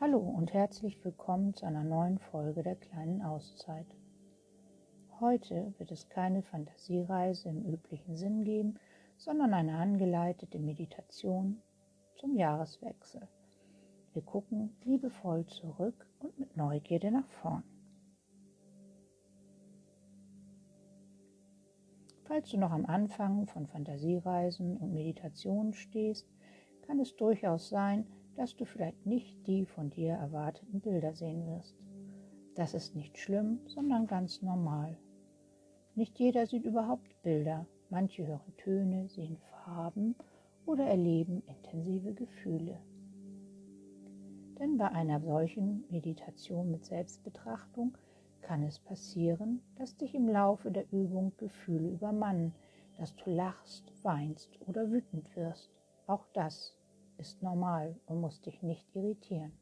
Hallo und herzlich willkommen zu einer neuen Folge der kleinen Auszeit. Heute wird es keine Fantasiereise im üblichen Sinn geben, sondern eine angeleitete Meditation zum Jahreswechsel. Wir gucken liebevoll zurück und mit Neugierde nach vorn. Falls du noch am Anfang von Fantasiereisen und Meditationen stehst, kann es durchaus sein, dass du vielleicht nicht die von dir erwarteten Bilder sehen wirst. Das ist nicht schlimm, sondern ganz normal. Nicht jeder sieht überhaupt Bilder. Manche hören Töne, sehen Farben oder erleben intensive Gefühle. Denn bei einer solchen Meditation mit Selbstbetrachtung kann es passieren, dass dich im Laufe der Übung Gefühle übermannen, dass du lachst, weinst oder wütend wirst. Auch das ist normal und muss dich nicht irritieren.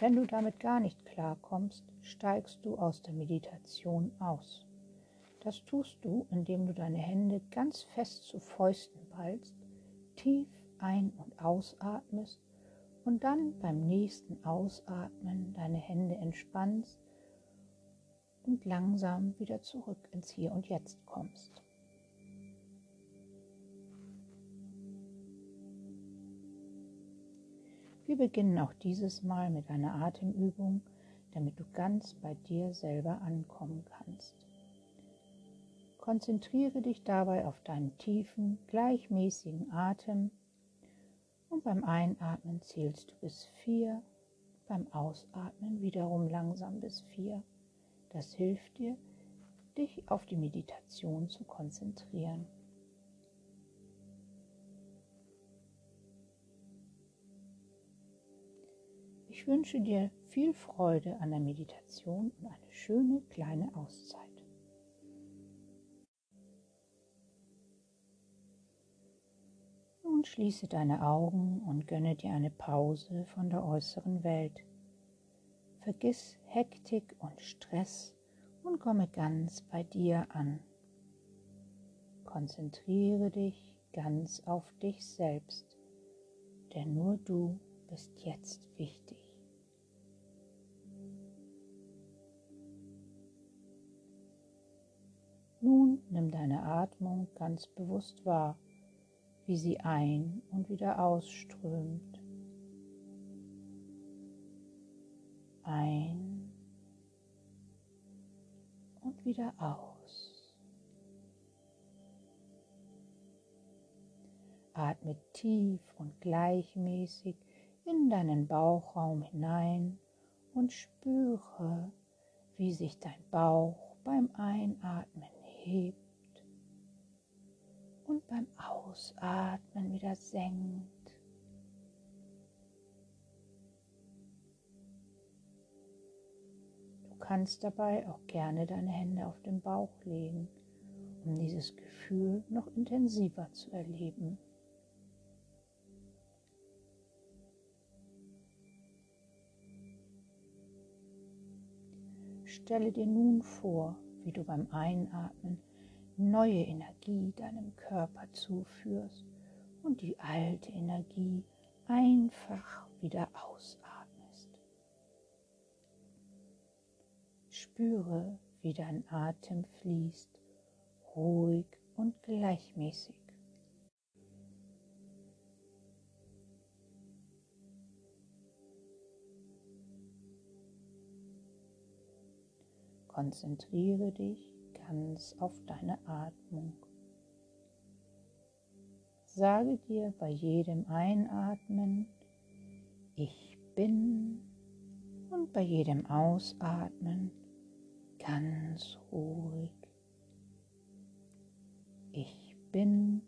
Wenn du damit gar nicht klarkommst, steigst du aus der Meditation aus. Das tust du, indem du deine Hände ganz fest zu Fäusten ballst, tief ein- und ausatmest und dann beim nächsten Ausatmen deine Hände entspannst und langsam wieder zurück ins Hier und Jetzt kommst. Wir beginnen auch dieses Mal mit einer Atemübung, damit du ganz bei dir selber ankommen kannst. Konzentriere dich dabei auf deinen tiefen, gleichmäßigen Atem und beim Einatmen zählst du bis vier, beim Ausatmen wiederum langsam bis vier. Das hilft dir, dich auf die Meditation zu konzentrieren. Ich wünsche dir viel Freude an der Meditation und eine schöne kleine Auszeit. Nun schließe deine Augen und gönne dir eine Pause von der äußeren Welt. Vergiss Hektik und Stress und komme ganz bei dir an. Konzentriere dich ganz auf dich selbst, denn nur du bist jetzt wichtig. Nun nimm deine Atmung ganz bewusst wahr, wie sie ein und wieder ausströmt. Ein und wieder aus. Atme tief und gleichmäßig in deinen Bauchraum hinein und spüre, wie sich dein Bauch beim Einatmen hebt und beim Ausatmen wieder senkt. Kannst dabei auch gerne deine Hände auf den Bauch legen, um dieses Gefühl noch intensiver zu erleben. Stelle dir nun vor, wie du beim Einatmen neue Energie deinem Körper zuführst und die alte Energie einfach wieder ausatmest. Spüre, wie dein Atem fließt, ruhig und gleichmäßig. Konzentriere dich ganz auf deine Atmung. Sage dir bei jedem Einatmen, ich bin und bei jedem Ausatmen, ganz ruhig. Ich bin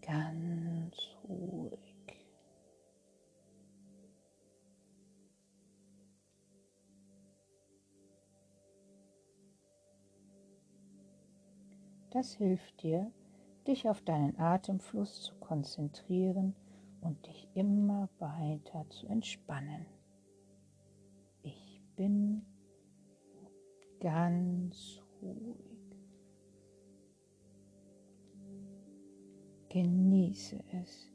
ganz ruhig. Das hilft dir, dich auf deinen Atemfluss zu konzentrieren und dich immer weiter zu entspannen. Ich bin ganz ruhig. Genieße es,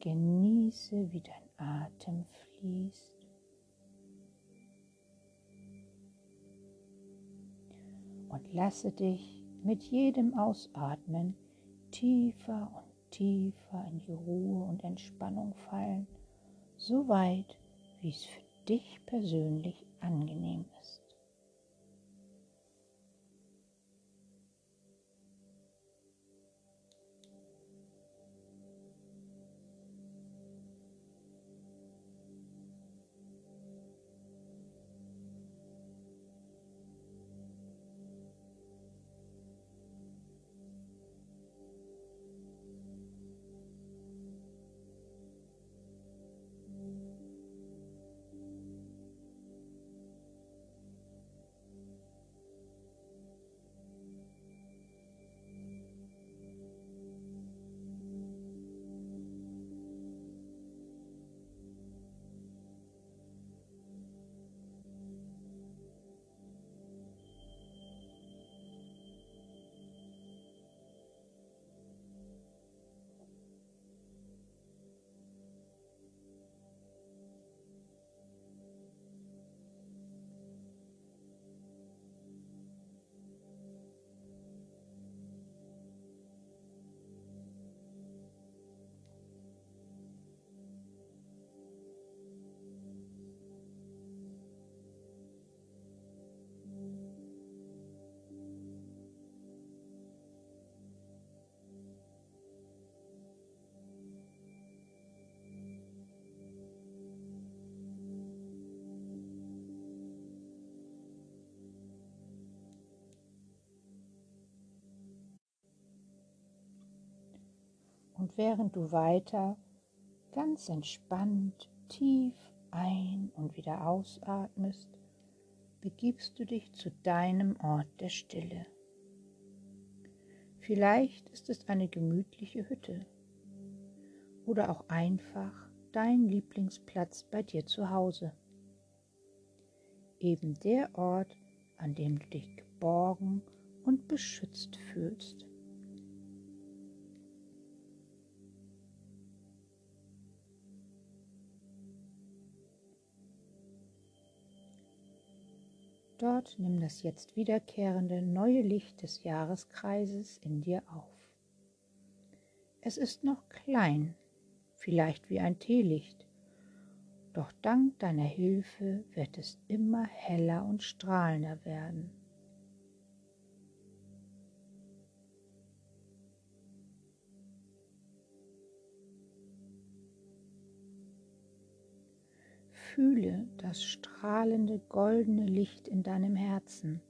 genieße, wie dein Atem fließt. Und lasse dich mit jedem Ausatmen tiefer und tiefer in die Ruhe und Entspannung fallen, so weit, wie es für dich persönlich angenehm ist. Und während du weiter ganz entspannt tief ein- und wieder ausatmest, begibst du dich zu deinem Ort der Stille. Vielleicht ist es eine gemütliche Hütte oder auch einfach dein Lieblingsplatz bei dir zu Hause. Eben der Ort, an dem du dich geborgen und beschützt fühlst. Dort nimm das jetzt wiederkehrende neue Licht des Jahreskreises in dir auf. Es ist noch klein, vielleicht wie ein Teelicht, doch dank deiner Hilfe wird es immer heller und strahlender werden. Fühle das strahlende goldene Licht in deinem Herzen,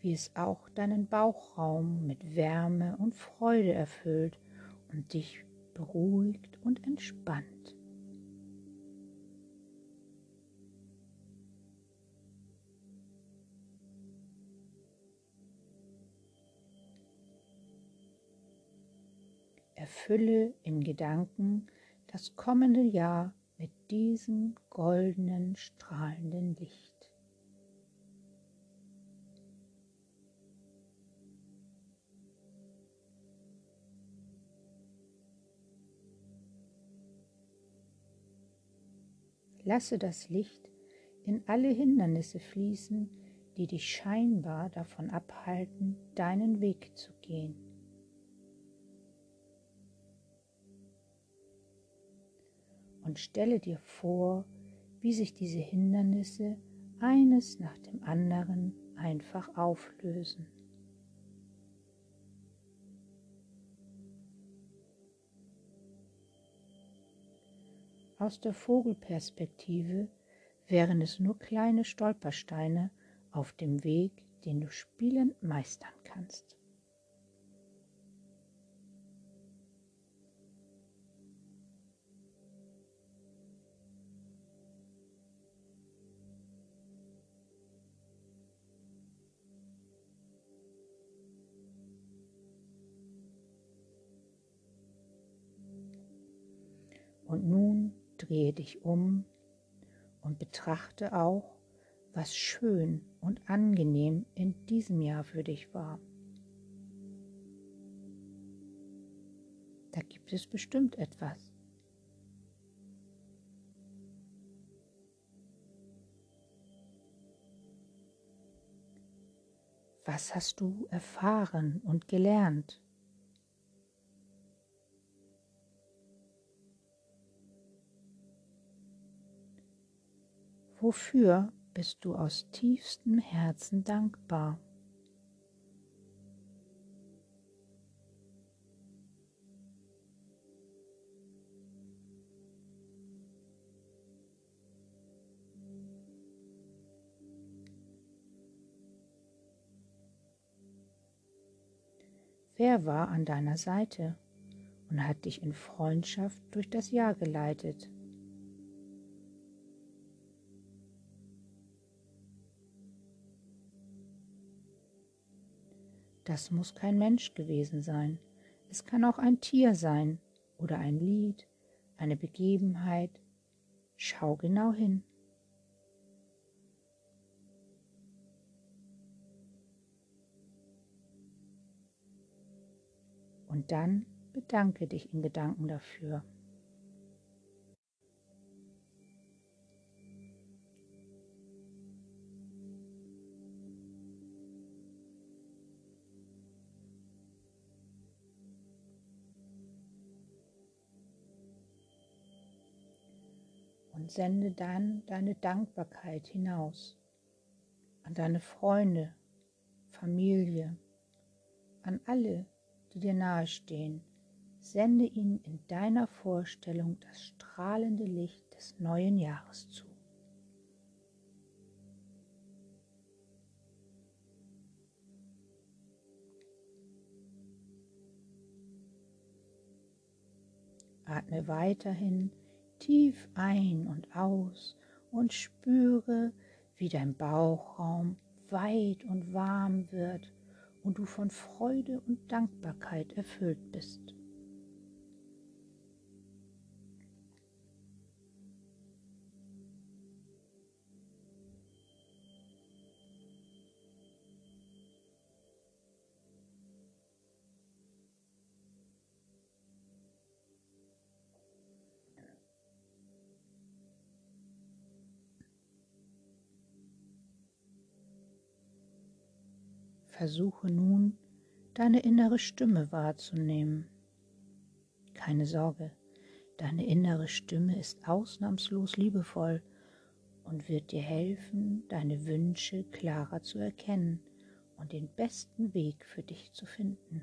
wie es auch deinen Bauchraum mit Wärme und Freude erfüllt und dich beruhigt und entspannt. Erfülle in Gedanken das kommende Jahr mit diesem goldenen, strahlenden Licht. Lasse das Licht in alle Hindernisse fließen, die dich scheinbar davon abhalten, deinen Weg zu gehen. Und stelle dir vor, wie sich diese Hindernisse eines nach dem anderen einfach auflösen. Aus der Vogelperspektive wären es nur kleine Stolpersteine auf dem Weg, den du spielend meistern kannst. Und nun drehe dich um und betrachte auch, was schön und angenehm in diesem Jahr für dich war. Da gibt es bestimmt etwas. Was hast du erfahren und gelernt? Wofür bist du aus tiefstem Herzen dankbar? Wer war an deiner Seite und hat dich in Freundschaft durch das Jahr geleitet? Das muss kein Mensch gewesen sein. Es kann auch ein Tier sein oder ein Lied, eine Begebenheit. Schau genau hin. Und dann bedanke dich in Gedanken dafür. Sende dann deine Dankbarkeit hinaus an deine Freunde, Familie, an alle, die dir nahestehen, sende ihnen in deiner Vorstellung das strahlende Licht des neuen Jahres zu. Atme weiterhin tief ein und aus und spüre, wie dein Bauchraum weit und warm wird und du von Freude und Dankbarkeit erfüllt bist. Versuche nun, deine innere Stimme wahrzunehmen. Keine Sorge, deine innere Stimme ist ausnahmslos liebevoll und wird dir helfen, deine Wünsche klarer zu erkennen und den besten Weg für dich zu finden.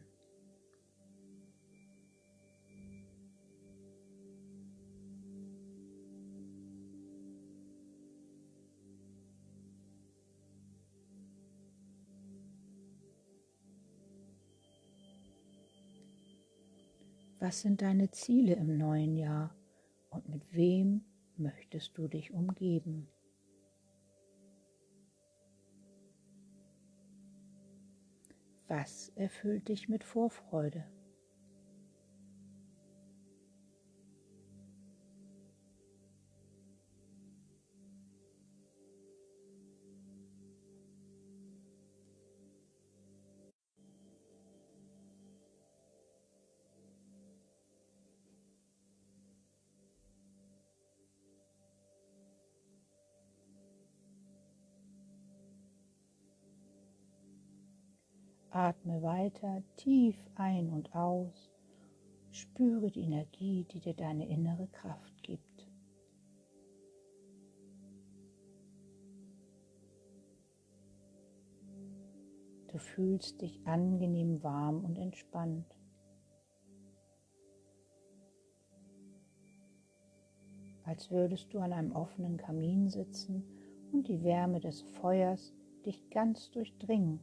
Was sind deine Ziele im neuen Jahr und mit wem möchtest du dich umgeben? Was erfüllt dich mit Vorfreude? Atme weiter tief ein und aus. Spüre die Energie, die dir deine innere Kraft gibt. Du fühlst dich angenehm warm und entspannt. Als würdest du an einem offenen Kamin sitzen und die Wärme des Feuers dich ganz durchdringen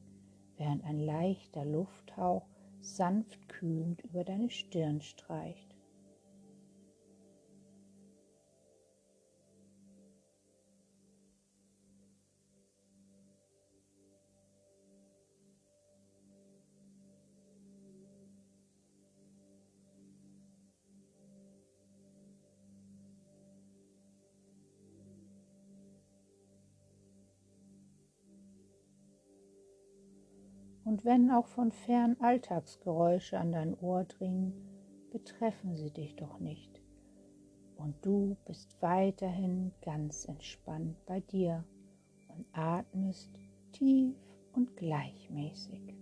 während ein leichter Lufthauch sanft kühlend über deine Stirn streicht. Und wenn auch von fern Alltagsgeräusche an dein Ohr dringen, betreffen sie dich doch nicht. Und du bist weiterhin ganz entspannt bei dir und atmest tief und gleichmäßig.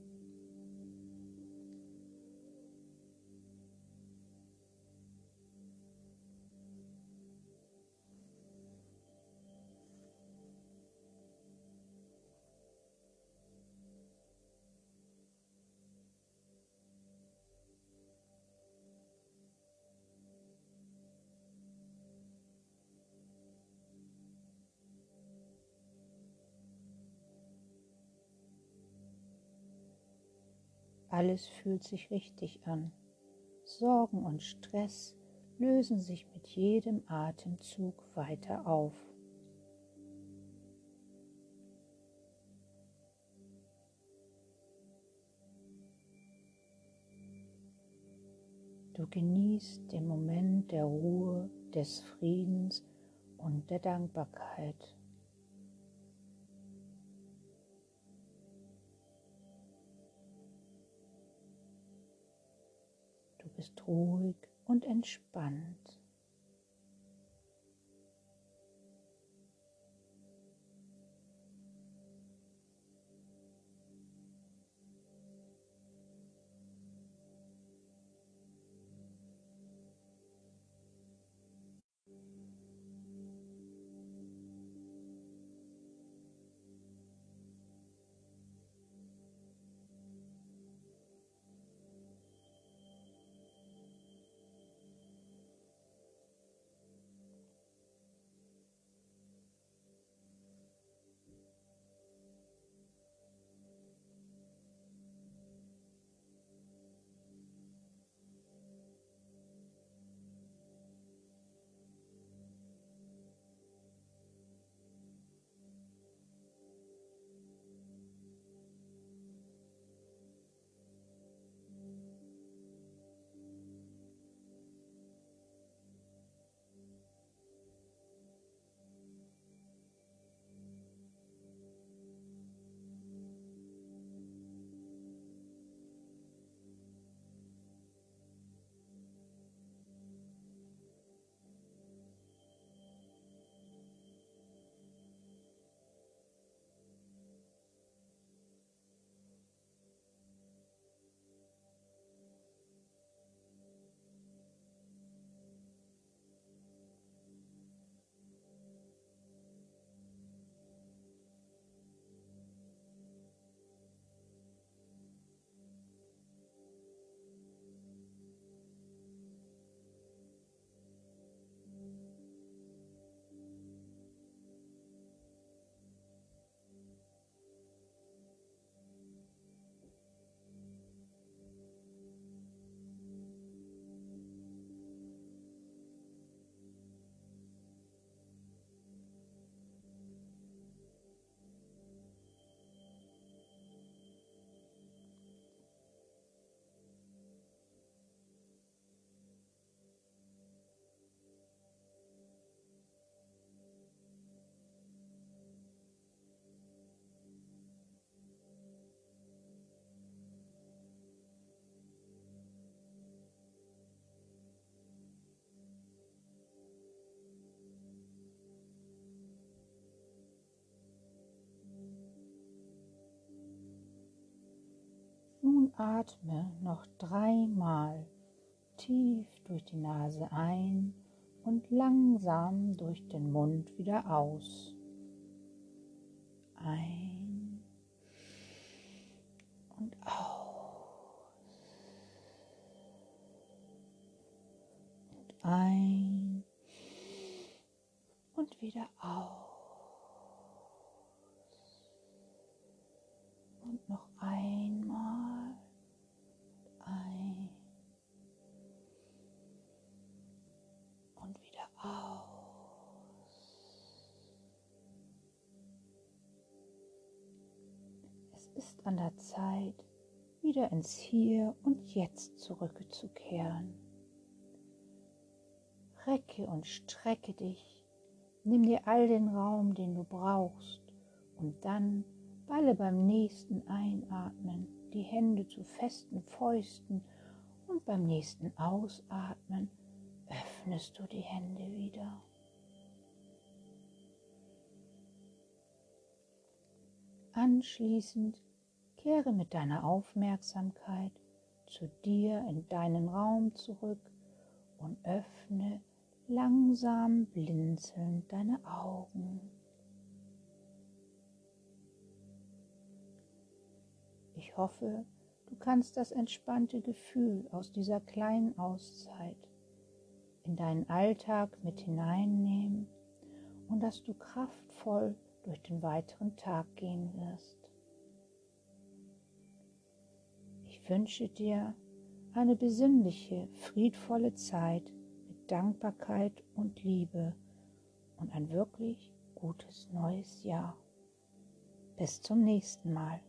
Alles fühlt sich richtig an. Sorgen und Stress lösen sich mit jedem Atemzug weiter auf. Du genießt den Moment der Ruhe, des Friedens und der Dankbarkeit. Bist ruhig und entspannt. Atme noch dreimal tief durch die Nase ein und langsam durch den Mund wieder aus. Ein und aus. Und ein und wieder aus. Und noch einmal ist an der Zeit, wieder ins Hier und Jetzt zurückzukehren. Recke und strecke dich, nimm dir all den Raum, den du brauchst und dann Balle beim nächsten Einatmen die Hände zu festen Fäusten und beim nächsten Ausatmen öffnest du die Hände wieder. Anschließend kehre mit deiner Aufmerksamkeit zu dir in deinen Raum zurück und öffne langsam blinzelnd deine Augen. Ich hoffe, du kannst das entspannte Gefühl aus dieser kleinen Auszeit in deinen Alltag mit hineinnehmen und dass du kraftvoll durch den weiteren Tag gehen wirst. Wünsche dir eine besinnliche, friedvolle Zeit mit Dankbarkeit und Liebe und ein wirklich gutes neues Jahr. Bis zum nächsten Mal.